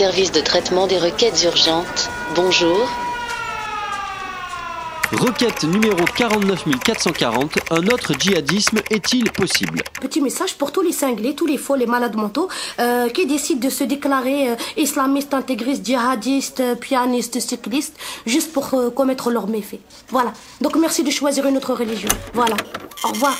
service de traitement des requêtes urgentes. Bonjour. Requête numéro 49440. Un autre djihadisme est-il possible? Petit message pour tous les cinglés, tous les faux, les malades mentaux euh, qui décident de se déclarer euh, islamistes, intégristes, djihadistes, euh, pianistes, cyclistes, juste pour euh, commettre leurs méfaits. Voilà. Donc merci de choisir une autre religion. Voilà. Au revoir.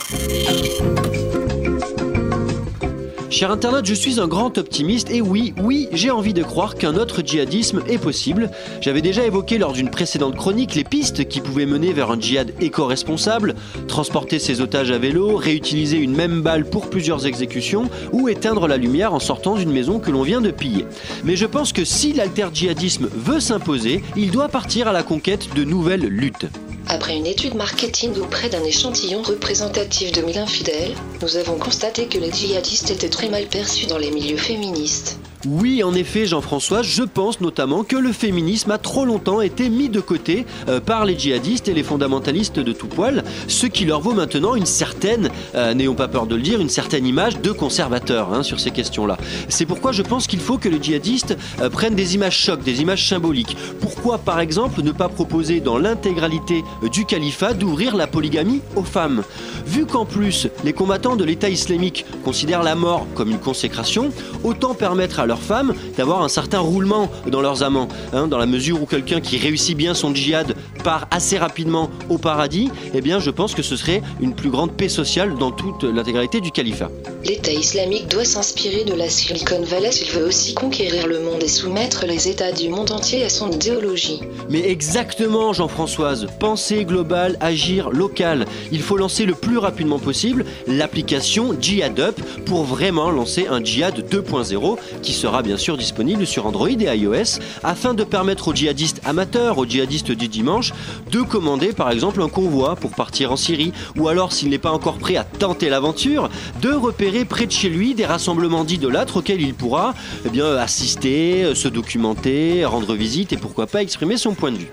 Cher internaute, je suis un grand optimiste et oui, oui, j'ai envie de croire qu'un autre djihadisme est possible. J'avais déjà évoqué lors d'une précédente chronique les pistes qui pouvaient mener vers un djihad éco-responsable, transporter ses otages à vélo, réutiliser une même balle pour plusieurs exécutions ou éteindre la lumière en sortant d'une maison que l'on vient de piller. Mais je pense que si l'alter-djihadisme veut s'imposer, il doit partir à la conquête de nouvelles luttes. Après une étude marketing auprès d'un échantillon représentatif de 1000 infidèles, nous avons constaté que les djihadistes étaient très mal perçus dans les milieux féministes. Oui, en effet, Jean-François, je pense notamment que le féminisme a trop longtemps été mis de côté euh, par les djihadistes et les fondamentalistes de tout poil, ce qui leur vaut maintenant une certaine, euh, n'ayons pas peur de le dire, une certaine image de conservateur hein, sur ces questions-là. C'est pourquoi je pense qu'il faut que les djihadistes euh, prennent des images chocs, des images symboliques. Pourquoi, par exemple, ne pas proposer dans l'intégralité du califat d'ouvrir la polygamie aux femmes? Vu qu'en plus, les combattants de l'État islamique considèrent la mort comme une consécration, autant permettre à leurs femmes d'avoir un certain roulement dans leurs amants, hein, dans la mesure où quelqu'un qui réussit bien son djihad part assez rapidement au paradis, eh bien je pense que ce serait une plus grande paix sociale dans toute l'intégralité du califat. L'État islamique doit s'inspirer de la Silicon Valley s'il veut aussi conquérir le monde et soumettre les États du monde entier à son idéologie. Mais exactement, Jean-Françoise, penser global, agir local. Il faut lancer le plus rapidement possible l'application Jihad Up pour vraiment lancer un Jihad 2.0 qui sera bien sûr disponible sur Android et iOS afin de permettre aux djihadistes amateurs, aux djihadistes du dimanche, de commander par exemple un convoi pour partir en Syrie. Ou alors s'il n'est pas encore prêt à tenter l'aventure, de repérer près de chez lui des rassemblements d'idolâtres auxquels il pourra eh bien, assister, se documenter, rendre visite et pourquoi pas exprimer son point de vue.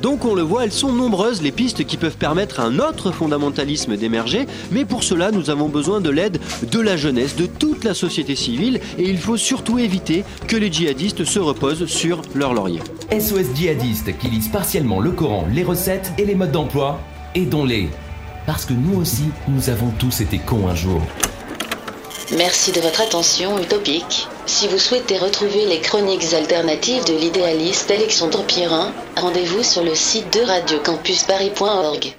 Donc on le voit, elles sont nombreuses les pistes qui peuvent permettre à un autre fondamentalisme d'émerger, mais pour cela nous avons besoin de l'aide de la jeunesse, de toute la société civile, et il faut surtout éviter que les djihadistes se reposent sur leur laurier. SOS djihadistes qui lisent partiellement le Coran, les recettes et les modes d'emploi, aidons-les. Parce que nous aussi, nous avons tous été cons un jour. Merci de votre attention utopique. Si vous souhaitez retrouver les chroniques alternatives de l'idéaliste Alexandre Pirin, rendez-vous sur le site de radiocampusparis.org.